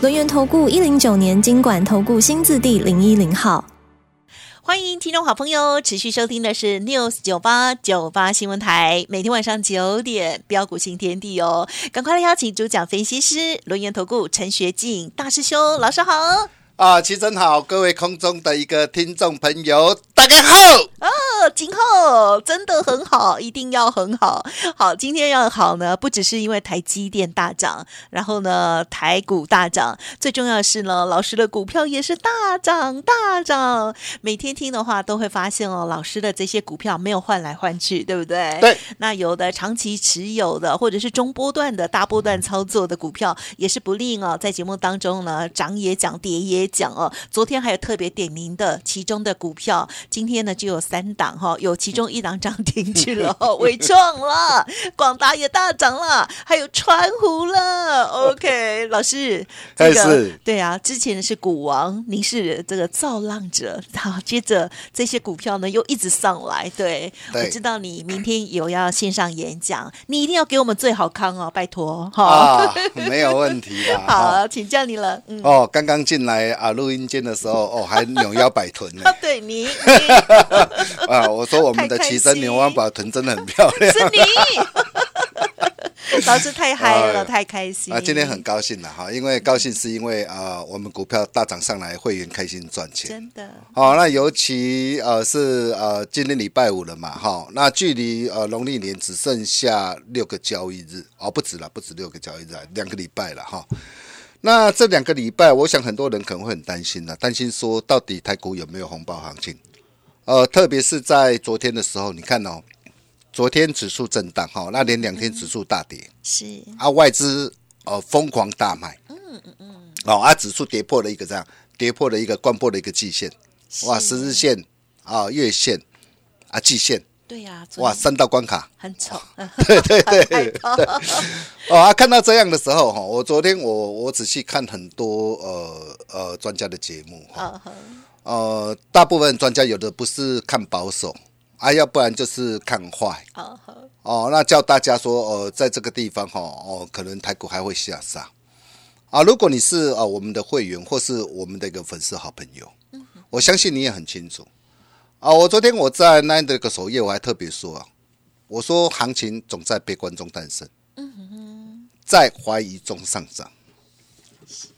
轮源投顾一零九年经管投顾新字第零一零号，欢迎听众好朋友持续收听的是 News 九八九八新闻台，每天晚上九点标股新天地哦，赶快来邀请主讲分析师轮源投顾陈学进大师兄老师好。啊，齐真好，各位空中的一个听众朋友，大家好。啊，今后真的很好，一定要很好。好，今天要好呢，不只是因为台积电大涨，然后呢台股大涨，最重要的是呢，老师的股票也是大涨大涨。每天听的话都会发现哦，老师的这些股票没有换来换去，对不对？对。那有的长期持有的，或者是中波段的大波段操作的股票，也是不吝哦，在节目当中呢，涨也讲，跌也。讲哦，昨天还有特别点名的其中的股票，今天呢就有三档哈，有其中一档涨停去了，伟创了，广达也大涨了，还有川湖了。OK，老师，这个对啊，之前是股王，您是这个造浪者，好，接着这些股票呢又一直上来，对我知道你明天有要线上演讲，你一定要给我们最好康哦，拜托哈，没有问题的，好，请教你了，嗯，哦，刚刚进来。啊，录音间的时候哦，还扭腰摆臀呢。对你 啊，我说我们的齐身扭腰摆臀真的很漂亮。是你，老师太嗨了，太开心啊！今天很高兴了哈，因为高兴是因为啊，我们股票大涨上来，会员开心赚钱。真的。好，那尤其呃是呃今天礼拜五了嘛，哈，那距离呃农历年只剩下六个交易日哦，不止了，不止六个交易日，两个礼拜了哈。那这两个礼拜，我想很多人可能会很担心了，担心说到底台股有没有红包行情？呃，特别是在昨天的时候，你看哦，昨天指数震荡哈，那连两天指数大跌，是啊，外资呃疯狂大卖，嗯嗯嗯，哦啊，指数跌破了一个这样，跌破了一个关破了一个季线，哇，十日线啊，月线啊，季线。对呀，哇，三道关卡，很丑。对对对，哦啊，看到这样的时候哈，我昨天我我仔细看很多呃呃专家的节目哈，呃，大部分专家有的不是看保守啊，要不然就是看坏。哦，那叫大家说呃，在这个地方哈哦，可能台股还会下杀啊。如果你是啊我们的会员或是我们的一个粉丝好朋友，我相信你也很清楚。啊，我昨天我在那的个首页，我还特别说啊，我说行情总在悲观中诞生，嗯哼，在怀疑中上涨。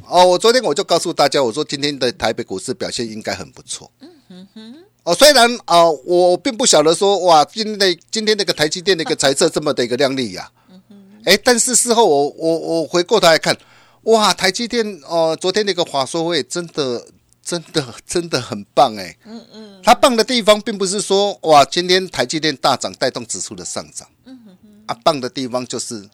哦，我昨天我就告诉大家，我说今天的台北股市表现应该很不错，嗯哼哼。哦，虽然啊，我并不晓得说哇，今天今天那个台积电那个财色这么的一个亮丽呀，嗯哼。哎，但是事后我我我回过头来看，哇，台积电哦，昨天那个华硕会真的。真的真的很棒哎，嗯嗯，它棒的地方并不是说哇，今天台积电大涨带动指数的上涨，嗯哼哼，啊，棒的地方就是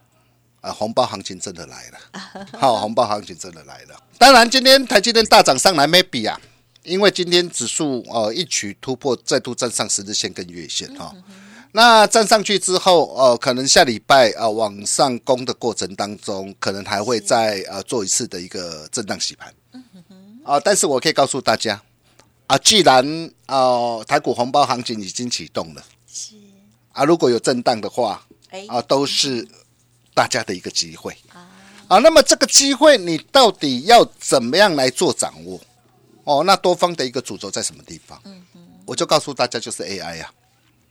啊，红包行情真的来了，好，红包行情真的来了。当然，今天台积电大涨上来没比啊，因为今天指数呃一举突破，再度站上十日线跟月线哈。那站上去之后，呃，可能下礼拜啊往上攻的过程当中，可能还会再呃做一次的一个震荡洗盘。啊！但是我可以告诉大家，啊，既然啊台股红包行情已经启动了，是啊，如果有震荡的话，啊，都是大家的一个机会啊。啊，那么这个机会你到底要怎么样来做掌握？哦，那多方的一个主轴在什么地方？嗯嗯，我就告诉大家，就是 AI 呀。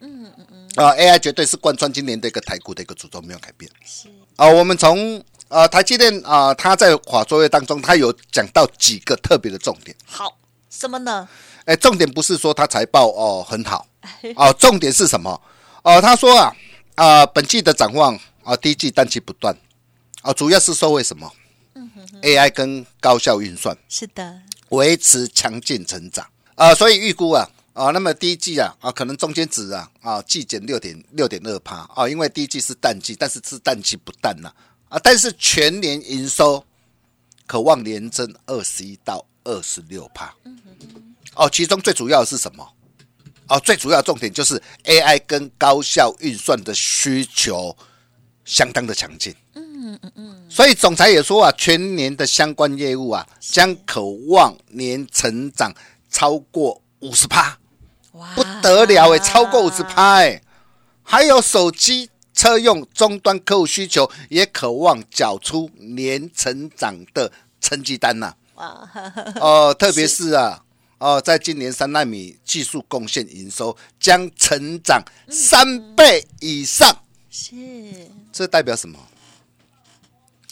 嗯嗯嗯。啊，AI 绝对是贯穿今年的一个台股的一个主轴，没有改变。是啊，我们从。呃，台积电啊，他在华作业当中，他有讲到几个特别的重点。好，什么呢？哎，重点不是说他财报哦很好，哦，重点是什么？哦，他说啊啊，本季的展望啊，第一季淡季不断，啊，主要是受为什么？嗯哼，AI 跟高效运算是的，维持强劲成长啊，所以预估啊啊，那么第一季啊啊，可能中间值啊啊，季减六点六点二帕啊，因为第一季是淡季，但是是淡季不淡呐。啊，但是全年营收渴望年增二十一到二十六帕。哦，其中最主要的是什么？哦，最主要重点就是 AI 跟高效运算的需求相当的强劲。嗯嗯嗯。所以总裁也说啊，全年的相关业务啊，将渴望年成长超过五十趴。哇，不得了哎，超过五十趴哎。还有手机、车用终端客户需求也渴望缴出年成长的成绩单呐。哇，哦，特别是啊。哦，在今年三纳米技术贡献营收将成长三倍以上，是这代表什么？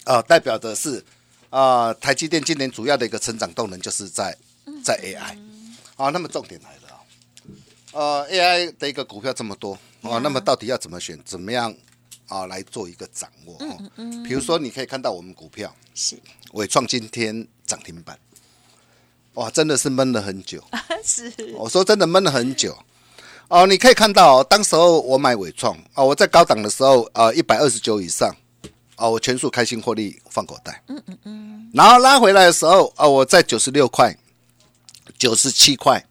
啊，代表的是啊，台积电今年主要的一个成长动能就是在在 AI 啊。那么重点来了，呃，AI 的一个股票这么多啊，那么到底要怎么选？怎么样啊来做一个掌握？嗯嗯，比如说你可以看到我们股票是伟创今天涨停板。哇，真的是闷了很久。是，我说真的闷了很久。哦，你可以看到，当时候我买伟创啊，我在高档的时候呃，一百二十九以上，哦，我全数开心获利放口袋。嗯嗯嗯。然后拉回来的时候啊，我在九十六块、九十七块，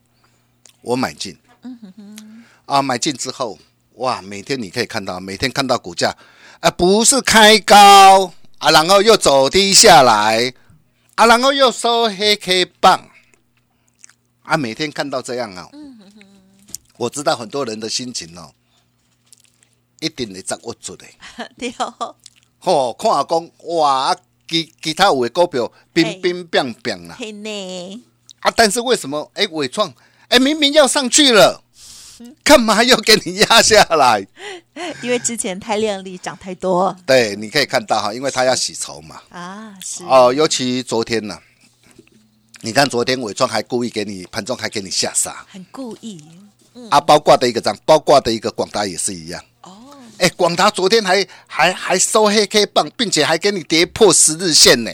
我买进。嗯哼哼。啊，买进之后，哇，每天你可以看到，每天看到股价啊，不是开高啊，然后又走低下来啊，然后又收黑 K 棒。啊，每天看到这样啊，我知道很多人的心情哦，一定会掌握住的。对哦，哦，看下讲哇，其其他有的股票冰冰冰冰啦。呢。啊，但是为什么？哎，伟创，哎，明明要上去了，干嘛又给你压下来？因为之前太靓丽，涨太多。对，你可以看到哈，因为他要洗筹嘛。啊，是。哦，尤其昨天呢。你看，昨天伟创还故意给你盘中还给你下杀，很故意。啊，包挂的一个涨，包挂的一个广达也是一样。哦，哎，广达昨天还还还收黑 K 棒，并且还给你跌破十日线呢。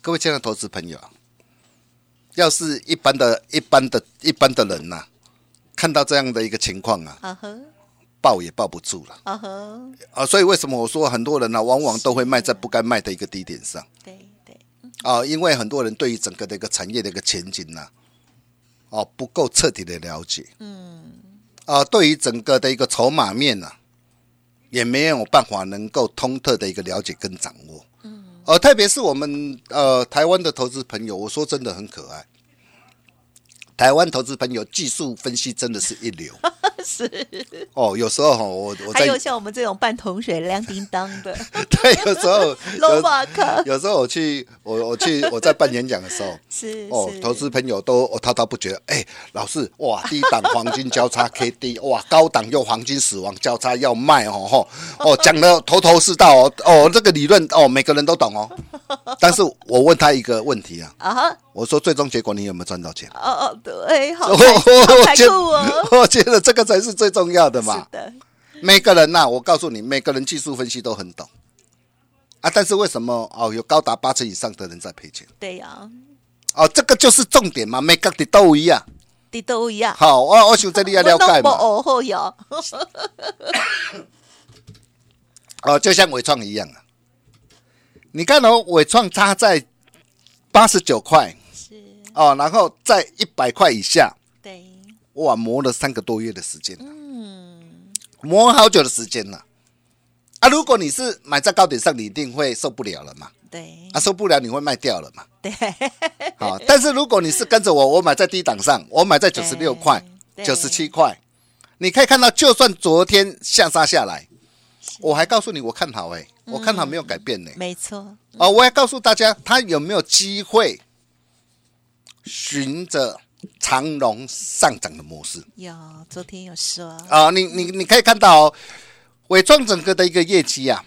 各位亲爱的投资朋友，要是一般的、一般的、一般的人呐，看到这样的一个情况啊，抱也抱不住了。啊啊，所以为什么我说很多人呢，往往都会卖在不该卖的一个低点上？对。啊，因为很多人对于整个的一个产业的一个前景呢，哦不够彻底的了解，嗯，啊，对于整个的一个筹码面呢，也没有办法能够通透的一个了解跟掌握，嗯，呃，特别是我们呃台湾的投资朋友，我说真的很可爱。台湾投资朋友技术分析真的是一流，是哦，有时候哈，我我还有像我们这种半桶水亮叮当的，对，有时候 有有时候我去我我去我在办演讲的时候，是哦，投资朋友都滔滔不绝，哎，老师哇，低档黄金交叉 K D 哇，高档又黄金死亡交叉要卖哦吼哦，讲的头头是道哦哦，这个理论哦，每个人都懂哦，但是我问他一个问题啊啊。我说最终结果你有没有赚到钱？哦哦，对，好，好酷哦！我觉得这个才是最重要的嘛。是的，每个人呐，我告诉你，每个人技术分析都很懂啊。但是为什么哦，有高达八成以上的人在赔钱？对呀。哦，这个就是重点嘛，每个的都一样，的都一样。好，我我想这里要了解嘛。哦，好有。哦，就像伟创一样啊。你看哦，伟创差在八十九块。是哦，然后在一百块以下，对，哇，磨了三个多月的时间，嗯，磨好久的时间了，啊，如果你是买在高点上，你一定会受不了了嘛，对，啊，受不了你会卖掉了嘛，对，好，但是如果你是跟着我，我买在低档上，我买在九十六块、九十七块，你可以看到，就算昨天下杀下来，我还告诉你我看好，哎，我看好没有改变呢，没错，啊，我还告诉大家，他有没有机会？循着长龙上涨的模式，有昨天有说。啊，你你你可以看到伟创整个的一个业绩啊，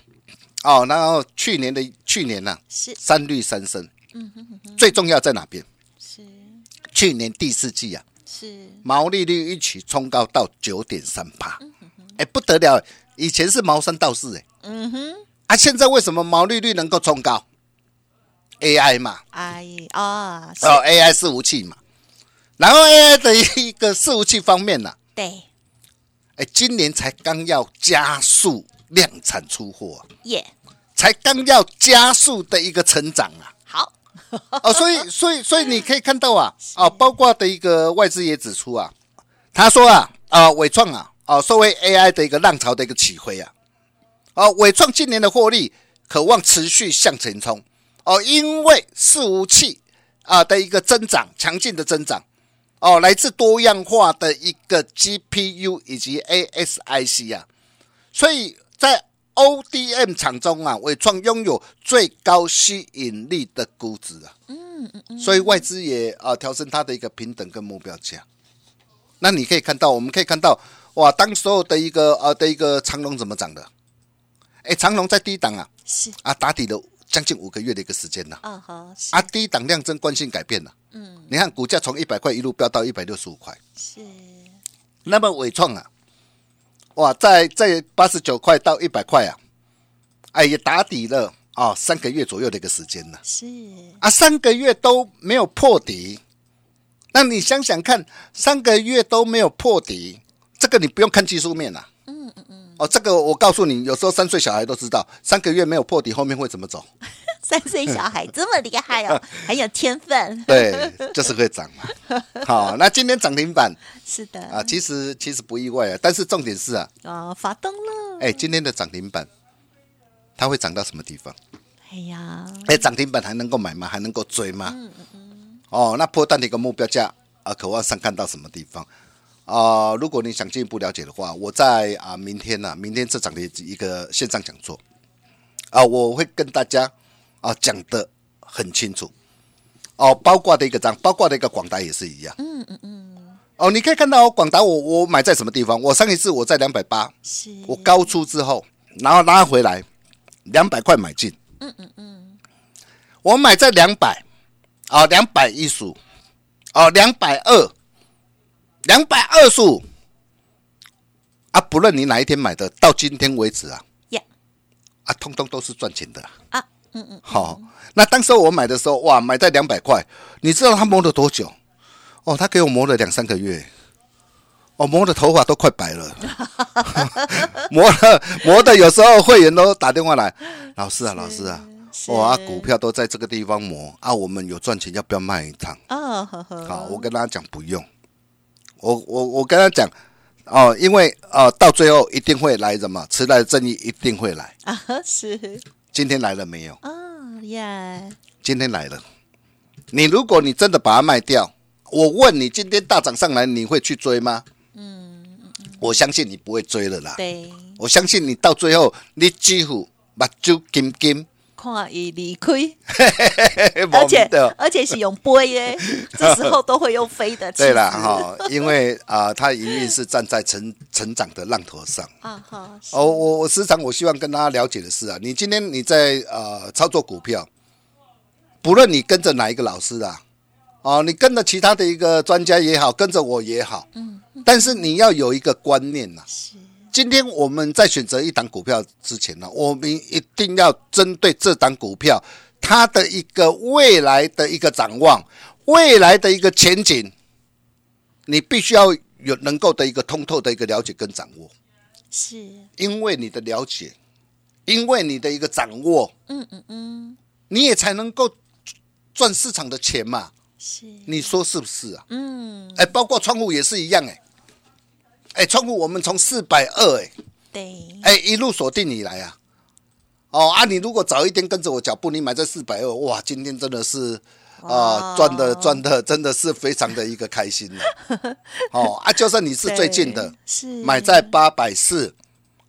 哦，然后去年的去年呢是。三绿三升，嗯哼哼，最重要在哪边？是。去年第四季啊，是。毛利率一起冲高到九点三八，哎不得了，以前是毛三到四哎，嗯哼，啊现在为什么毛利率能够冲高？AI 嘛，AI 啊，哦，AI 伺服器嘛，然后 AI 的一个伺服器方面呢，对，哎，今年才刚要加速量产出货，耶，才刚要加速的一个成长啊，好。哦，所以所以所以你可以看到啊，哦，包括的一个外资也指出啊，他说啊，啊，伟创啊，啊，作为 AI 的一个浪潮的一个起飞啊，啊，伟创今年的获利渴望持续向前冲。哦，因为伺服器啊的一个增长强劲的增长哦，来自多样化的一个 GPU 以及 ASIC 啊，所以在 ODM 厂中啊，伟创拥有最高吸引力的估值啊，嗯嗯嗯，所以外资也啊调升它的一个平等跟目标价。那你可以看到，我们可以看到，哇，当所有的一个呃的一个长龙怎么涨的？哎，长龙在低档啊，是。啊，打底了将近五个月的一个时间呢，啊哈，啊，低档量增惯性改变了，嗯，你看股价从一百块一路飙到一百六十五块，是。那么伟创啊。哇，在在八十九块到一百块啊，哎，也打底了啊，三个月左右的一个时间了。是。啊，三个月都没有破底，那你想想看，三个月都没有破底，这个你不用看技术面啊。哦，这个我告诉你，有时候三岁小孩都知道，三个月没有破底，后面会怎么走？三岁小孩这么厉害哦，很有天分。对，就是会涨嘛。好，那今天涨停板是的啊，其实其实不意外啊，但是重点是啊，哦，发动了。哎，今天的涨停板它会涨到什么地方？哎呀，哎，涨停板还能够买吗？还能够追吗？嗯嗯嗯。哦，那破蛋的一个目标价啊，渴望上看到什么地方啊？如果你想进一步了解的话，我在啊明天呢，明天这场的一个线上讲座啊，我会跟大家。啊，讲的很清楚哦，包括的一个章，包括的一个广达也是一样。嗯嗯嗯。哦，你可以看到广达，我我买在什么地方？我上一次我在两百八，是，我高出之后，然后拉回来两百块买进。嗯嗯嗯。我买在两百，啊，两百一十五，哦，两百二，两百二十五。啊，不论你哪一天买的，到今天为止啊，啊，通通都是赚钱的。啊。嗯嗯，好，那当时我买的时候，哇，买在两百块，你知道他磨了多久？哦，他给我磨了两三个月，哦，磨的头发都快白了，磨了磨的，有时候会员都打电话来，老师啊，老师啊，哇，股票都在这个地方磨。啊，我们有赚钱，要不要卖一趟？啊，好，我跟他讲不用，我我我跟他讲，哦，因为呃，到最后一定会来什么，迟来的正义一定会来啊，是。今天来了没有？哦耶！今天来了。你如果你真的把它卖掉，我问你，今天大涨上来，你会去追吗？嗯我相信你不会追了啦。对。我相信你到最后，你几乎目睭金金。看伊离开，而且而且是用飞耶，这时候都会用飞的。对了哈，因为啊，他一定是站在成成长的浪头上 啊好。哦，我我时常我希望跟大家了解的是啊，你今天你在呃操作股票，不论你跟着哪一个老师啊，哦，你跟着其他的一个专家也好，跟着我也好，嗯，但是你要有一个观念呐。是。今天我们在选择一档股票之前呢，我们一定要针对这档股票它的一个未来的一个展望，未来的一个前景，你必须要有能够的一个通透的一个了解跟掌握。是，因为你的了解，因为你的一个掌握，嗯嗯嗯，你也才能够赚市场的钱嘛。是，你说是不是啊？嗯，哎，包括窗户也是一样，哎。哎，窗户我们从四百二哎，对，哎一路锁定以来啊，哦啊，你如果早一天跟着我脚步，你买在四百二，哇，今天真的是啊赚的赚的真的是非常的一个开心了。哦啊，就算你是最近的，是买在八百四，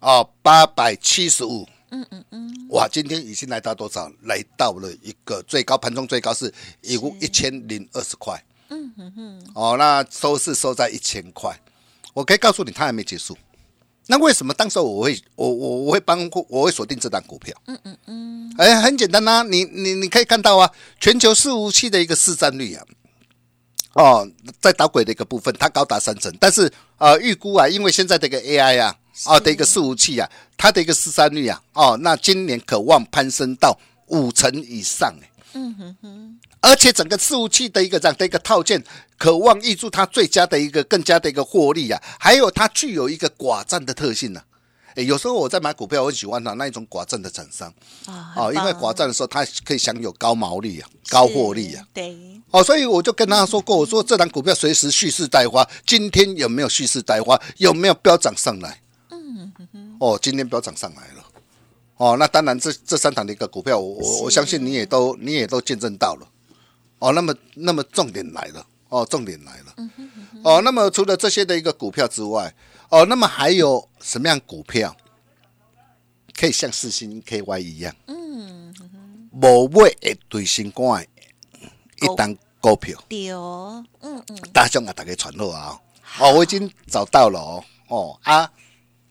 哦八百七十五，嗯嗯嗯，哇，今天已经来到多少？来到了一个最高盘中最高是一一千零二十块，嗯哼哼，哦，那收是收在一千块。我可以告诉你，它还没结束。那为什么当时我会我我我会帮我会锁定这档股票？嗯嗯嗯。哎，很简单呐，你你你可以看到啊，全球伺服器的一个市占率啊，哦，在导轨的一个部分，它高达三成。但是呃，预估啊，因为现在的一个 AI 啊，哦的一个伺服器啊，它的一个市占率啊，哦，那今年可望攀升到五成以上。嗯哼哼。而且整个伺服器的一个这样的一个套件，渴望挹注它最佳的一个更加的一个获利啊，还有它具有一个寡占的特性呢。哎，有时候我在买股票，我喜欢它那一种寡占的厂商啊哦，因为寡占的时候，它可以享有高毛利啊、高获利啊。对，哦，所以我就跟他说过，我说这档股票随时蓄势待发，今天有没有蓄势待发？有没有飙涨上来？嗯哼哼哦，今天飙涨上来了。哦，那当然这这三档的一个股票，我我我相信你也都你也都见证到了。哦，那么那么重点来了，哦，重点来了。哦，那么除了这些的一个股票之外，哦，那么还有什么样股票可以像四星 KY 一样？嗯，无买会对新冠一档股票。对哦，嗯嗯，大兄啊，大家传落啊！哦，我已经找到了哦哦啊，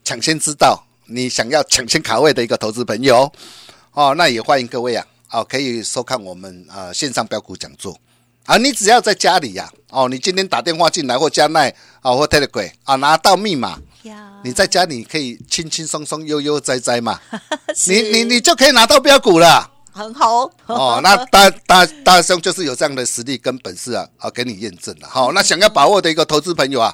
抢先知道你想要抢先卡位的一个投资朋友哦，那也欢迎各位啊哦，可以收看我们呃线上标股讲座啊。你只要在家里呀哦，你今天打电话进来或加奈啊或 Telegram 啊，拿到密码，你在家里可以轻轻松松、悠悠哉哉嘛，你你你就可以拿到标股了。很好哦，那大大大兄就是有这样的实力跟本事啊，啊，给你验证了。好，那想要把握的一个投资朋友啊，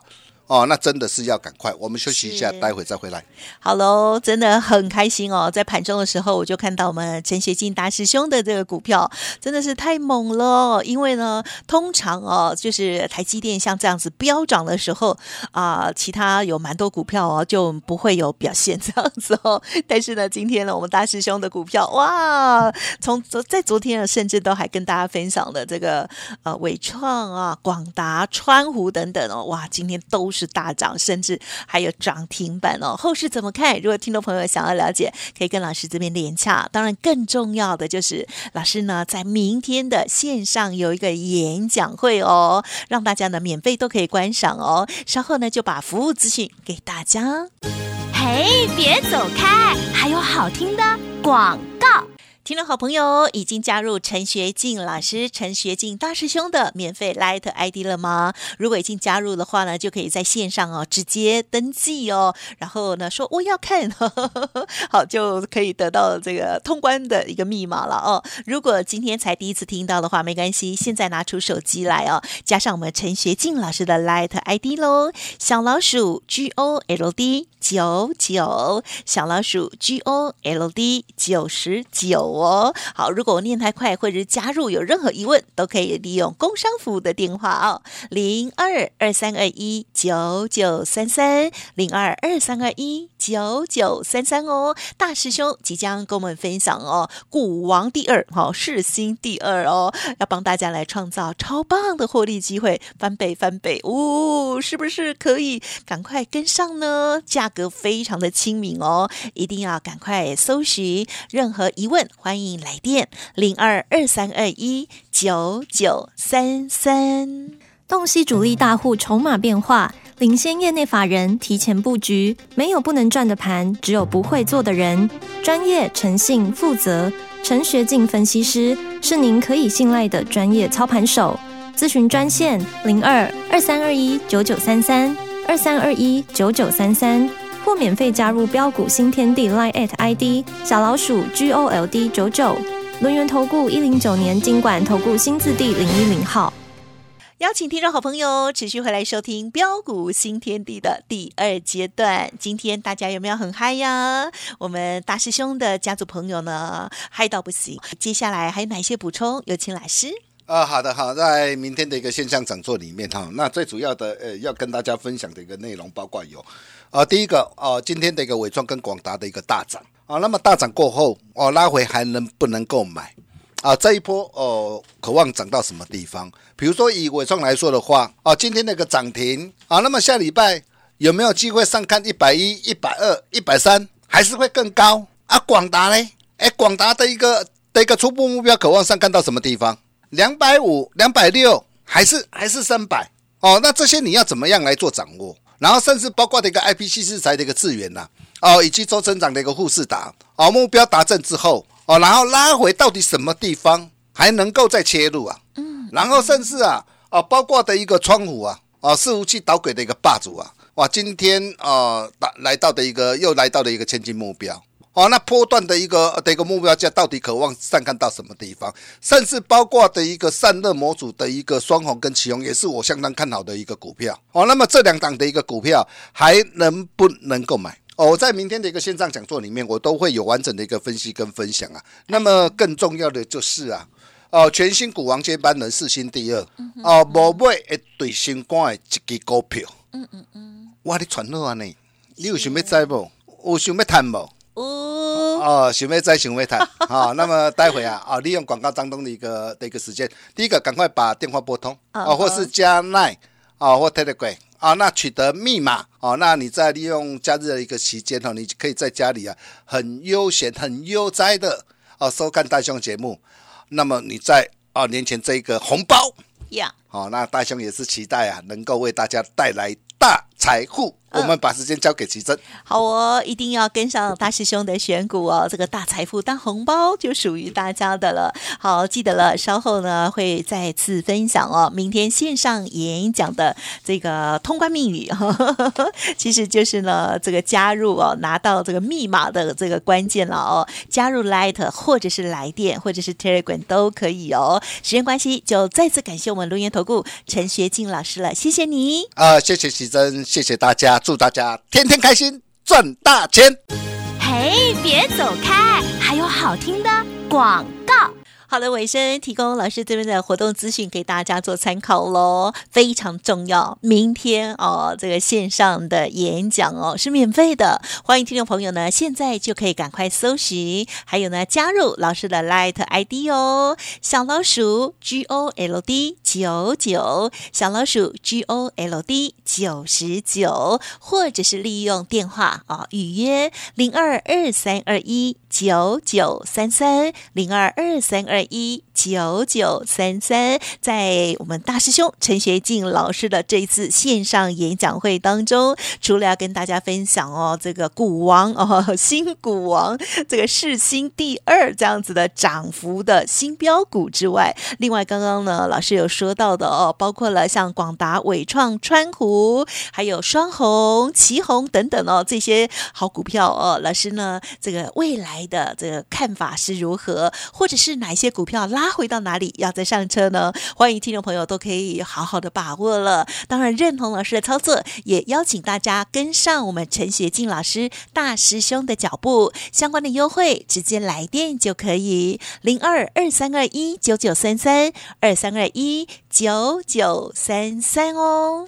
哦，那真的是要赶快。我们休息一下，待会再回来。好喽，真的很开心哦！在盘中的时候，我就看到我们陈学进大师兄的这个股票真的是太猛了。因为呢，通常哦，就是台积电像这样子飙涨的时候啊、其他有蛮多股票哦就不会有表现这样子哦。但是呢，今天呢，我们大师兄的股票哇，从昨在昨天呢，甚至都还跟大家分享的这个呃伟创啊、广达、川湖等等哦，哇，今天都是是大涨，甚至还有涨停板哦。后市怎么看？如果听众朋友想要了解，可以跟老师这边连洽。当然，更重要的就是老师呢，在明天的线上有一个演讲会哦，让大家呢免费都可以观赏哦。稍后呢，就把服务资讯给大家。嘿，别走开，还有好听的广。听众好朋友已经加入陈学进老师、陈学进大师兄的免费 Light ID 了吗？如果已经加入的话呢，就可以在线上哦直接登记哦，然后呢说我要看，好就可以得到这个通关的一个密码了哦。如果今天才第一次听到的话，没关系，现在拿出手机来哦，加上我们陈学进老师的 Light ID 喽，小老鼠 G O L D 九九，小老鼠 G O L D 九十九哦。好，如果我念太快或者是加入有任何疑问，都可以利用工商服务的电话哦，零二二三二一九九三三，零二二三二一九九三三哦。大师兄即将跟我们分享哦，股王第二，好、世新第二哦，要帮大家来创造超棒的获利机会，翻倍翻倍，哦，是不是可以赶快跟上呢？价格非常的亲民哦，一定要赶快搜寻。任何疑问，欢迎来电零二二三二一九九三三。洞悉主力大户筹码变化，领先业内法人提前布局。没有不能赚的盘，只有不会做的人。专业、诚信、负责，陈学进分析师是您可以信赖的专业操盘手。咨询专线零二二三二一九九三三二三二一九九三三，或免费加入标股新天地 Line at ID 小老鼠 G O L D 九九。轮源投顾一零九年经管投顾新字第零一零号。邀请听众好朋友持续回来收听标股新天地的第二阶段。今天大家有没有很嗨呀？我们大师兄的家族朋友呢，嗨到不行。接下来还有哪些补充？有请老师。啊，好的，好，在明天的一个线上讲座里面哈，那最主要的呃要跟大家分享的一个内容包括有，啊，第一个哦、今天的一个伟创跟广达的一个大涨啊，那么大涨过后哦，拉回还能不能够买？啊，这一波哦，渴望涨到什么地方？比如说以伟创来说的话，啊，今天那个涨停啊，那么下礼拜有没有机会上看一百一、一百二、一百三，还是会更高？啊，广达呢，哎，广达的一个的一个初步目标渴望上看到什么地方？两百五、两百六，还是还是三百？哦，那这些你要怎么样来做掌握？然后甚至包括的一个 IPC 制裁的一个资源呐、哦，以及周成长的一个护士达，哦，目标达阵之后，哦，然后拉回到底什么地方还能够再切入啊？嗯，然后甚至啊，哦，包括的一个窗户啊，哦，伺服器导轨的一个霸主啊，哇，今天呃，来来到的一个又来到了一个千金目标。哦，那波段的一个的一个目标价到底渴望上看到什么地方？甚至包括的一个散热模组的一个双红跟启宏，也是我相当看好的一个股票。哦，那么这两档的一个股票还能不能够买？哦，我在明天的一个线上讲座里面，我都会有完整的一个分析跟分享啊。那么更重要的就是啊，哦，全新股王接班人四星第二，哦，无买一对新冠的一支股票，嗯嗯嗯，我你传好啊呢，你有想要知不？有想要谈不？哦，哦，想要再想要谈，好，那么待会啊，啊，利用广告当中的一个的一个时间，第一个赶快把电话拨通，啊，或是加奈，啊，或 Telegram。啊，那取得密码哦，那你在利用假日的一个期间哦，你可以在家里啊，很悠闲、很悠哉的哦收看大兄节目。那么你在啊年前这一个红包。呀，好，那大兄也是期待啊，能够为大家带来大财富。我们把时间交给奇珍。好哦，一定要跟上大师兄的选股哦，这个大财富当红包就属于大家的了。好，记得了，稍后呢会再次分享哦。明天线上演讲的这个通关密语，其实就是呢这个加入哦，拿到这个密码的这个关键了哦。加入 Light 或者是来电或者是 Telegram 都可以哦。时间关系，就再次感谢我们龙岩投顾陈学静老师了，谢谢你啊，谢谢奇珍，谢谢大家。祝大家天天开心，赚大钱！嘿，别走开，还有好听的广告。好的，尾声提供老师这边的活动资讯给大家做参考喽，非常重要。明天哦，这个线上的演讲哦是免费的，欢迎听众朋友呢现在就可以赶快搜寻，还有呢加入老师的 Light ID 哦，小老鼠 G O L D 九九，小老鼠 G O L D 九十九，或者是利用电话啊预约零二二三二一九九三三零二二三二。一九九三三，在我们大师兄陈学静老师的这一次线上演讲会当中，除了要跟大家分享哦，这个股王哦，新股王这个世新第二这样子的涨幅的新标股之外，另外刚刚呢，老师有说到的哦，包括了像广达、伟创、川湖，还有双红、旗红等等哦，这些好股票哦，老师呢，这个未来的这个看法是如何，或者是哪一些？股票拉回到哪里，要再上车呢？欢迎听众朋友都可以好好的把握了。当然认同老师的操作，也邀请大家跟上我们陈学静老师大师兄的脚步。相关的优惠，直接来电就可以，零二二三二一九九三三二三二一九九三三哦。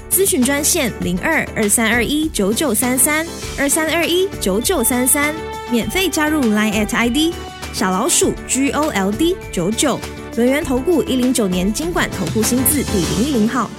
咨询专线零二二三二一九九三三二三二一九九三三，免费加入 Line at ID 小老鼠 G O L D 九九，轮源投顾一零九年经管投顾新字第零一零号。